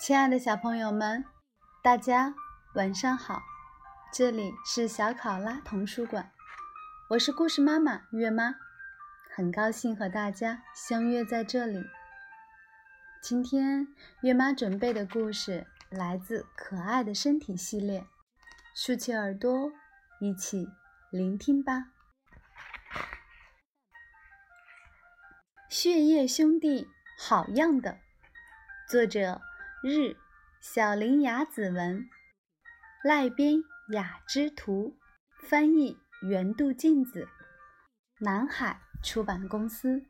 亲爱的小朋友们，大家晚上好！这里是小考拉童书馆，我是故事妈妈月妈，很高兴和大家相约在这里。今天月妈准备的故事来自《可爱的身体》系列，竖起耳朵，一起聆听吧。血液兄弟，好样的！作者。日，小林雅子文，赖边雅之图，翻译原度镜子，南海出版公司。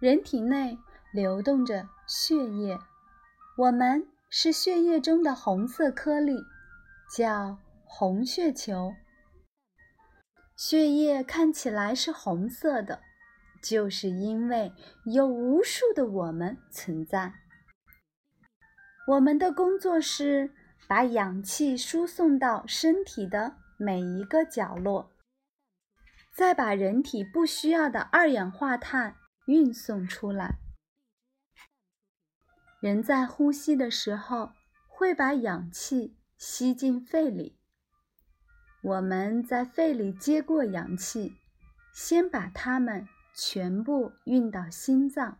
人体内流动着血液，我们是血液中的红色颗粒，叫红血球。血液看起来是红色的。就是因为有无数的我们存在，我们的工作是把氧气输送到身体的每一个角落，再把人体不需要的二氧化碳运送出来。人在呼吸的时候会把氧气吸进肺里，我们在肺里接过氧气，先把它们。全部运到心脏，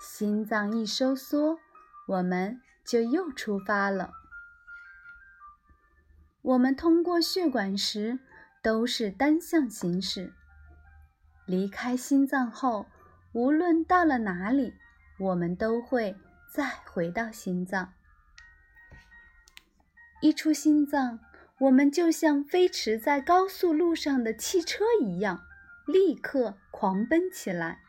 心脏一收缩，我们就又出发了。我们通过血管时都是单向行驶，离开心脏后，无论到了哪里，我们都会再回到心脏。一出心脏，我们就像飞驰在高速路上的汽车一样。立刻狂奔起来。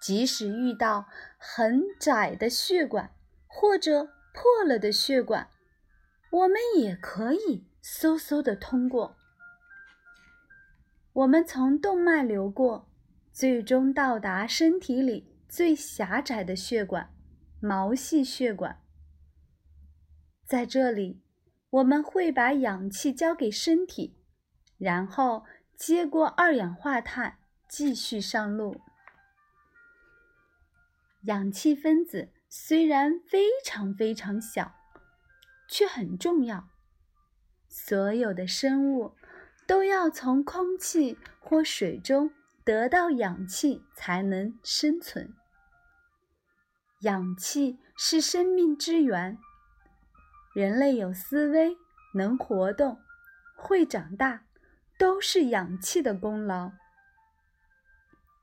即使遇到很窄的血管或者破了的血管，我们也可以嗖嗖的通过。我们从动脉流过，最终到达身体里最狭窄的血管——毛细血管。在这里，我们会把氧气交给身体，然后。接过二氧化碳，继续上路。氧气分子虽然非常非常小，却很重要。所有的生物都要从空气或水中得到氧气才能生存。氧气是生命之源。人类有思维，能活动，会长大。都是氧气的功劳。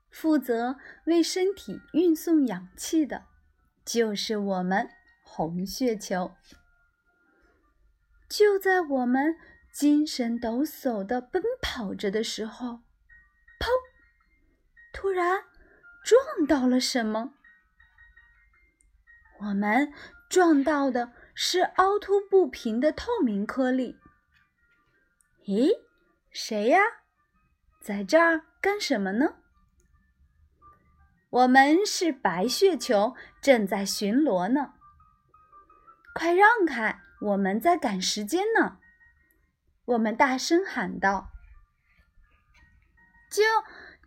负责为身体运送氧气的，就是我们红血球。就在我们精神抖擞地奔跑着的时候，砰！突然撞到了什么？我们撞到的是凹凸不平的透明颗粒。咦？谁呀，在这儿干什么呢？我们是白血球，正在巡逻呢。快让开，我们在赶时间呢！我们大声喊道：“救，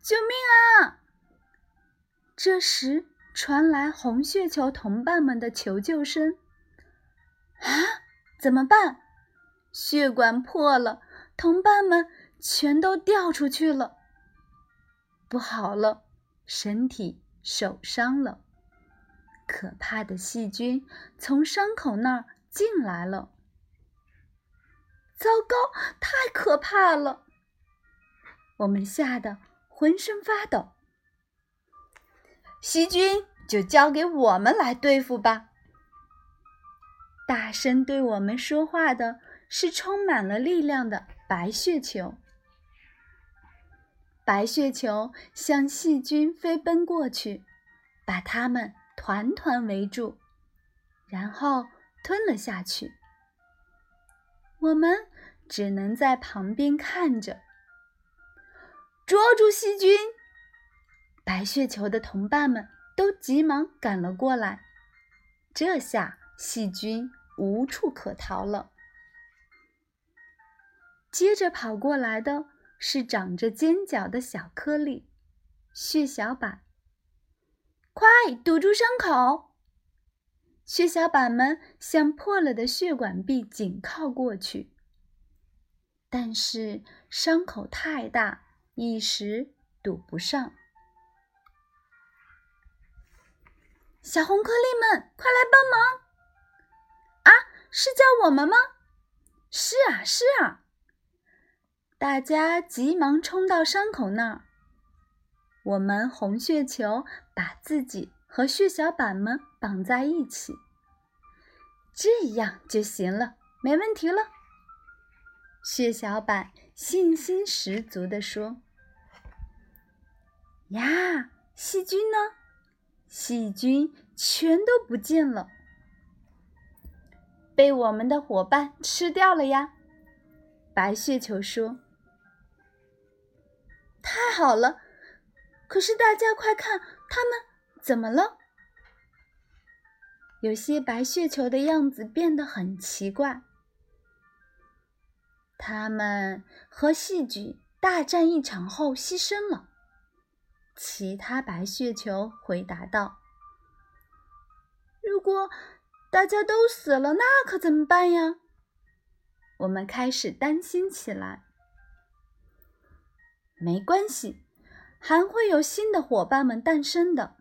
救命啊！”这时传来红血球同伴们的求救声：“啊，怎么办？血管破了！”同伴们全都掉出去了，不好了，身体受伤了，可怕的细菌从伤口那儿进来了。糟糕，太可怕了！我们吓得浑身发抖。细菌就交给我们来对付吧。大声对我们说话的是充满了力量的。白血球，白血球向细菌飞奔过去，把它们团团围住，然后吞了下去。我们只能在旁边看着。捉住细菌！白血球的同伴们都急忙赶了过来。这下细菌无处可逃了。接着跑过来的是长着尖角的小颗粒——血小板。快堵住伤口！血小板们向破了的血管壁紧靠过去，但是伤口太大，一时堵不上。小红颗粒们，快来帮忙！啊，是叫我们吗？是啊，是啊！大家急忙冲到伤口那儿。我们红血球把自己和血小板们绑在一起，这样就行了，没问题了。血小板信心十足地说：“呀，细菌呢？”细菌全都不见了，被我们的伙伴吃掉了呀！白血球说：“好了！可是大家快看，他们怎么了？有些白血球的样子变得很奇怪。他们和细菌大战一场后牺牲了。”其他白血球回答道：“如果大家都死了，那可怎么办呀？”我们开始担心起来。没关系，还会有新的伙伴们诞生的。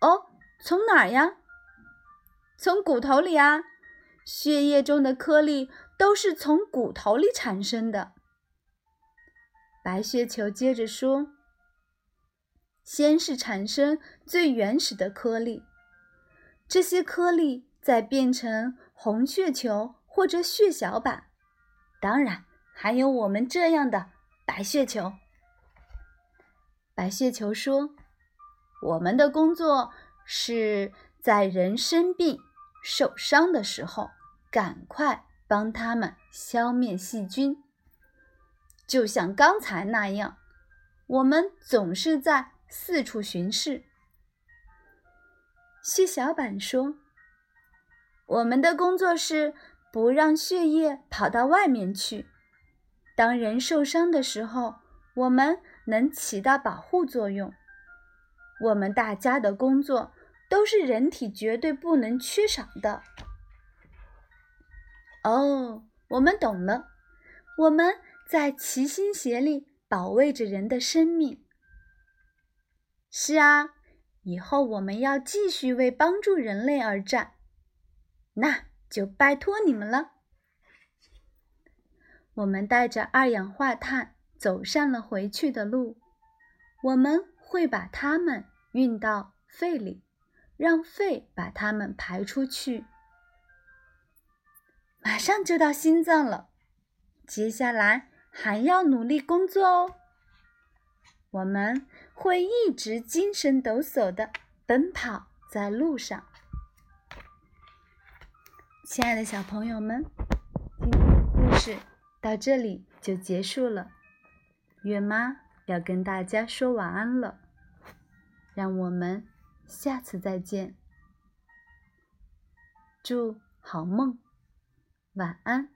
哦，从哪儿呀？从骨头里啊！血液中的颗粒都是从骨头里产生的。白血球接着说。先是产生最原始的颗粒，这些颗粒再变成红血球或者血小板，当然还有我们这样的白血球。白血球说：“我们的工作是在人生病、受伤的时候，赶快帮他们消灭细菌，就像刚才那样，我们总是在。”四处巡视。血小板说：“我们的工作是不让血液跑到外面去。当人受伤的时候，我们能起到保护作用。我们大家的工作都是人体绝对不能缺少的。”哦，我们懂了。我们在齐心协力保卫着人的生命。是啊，以后我们要继续为帮助人类而战，那就拜托你们了。我们带着二氧化碳走上了回去的路，我们会把它们运到肺里，让肺把它们排出去。马上就到心脏了，接下来还要努力工作哦。我们会一直精神抖擞地奔跑在路上。亲爱的小朋友们，到这里就结束了。月妈要跟大家说晚安了，让我们下次再见。祝好梦，晚安。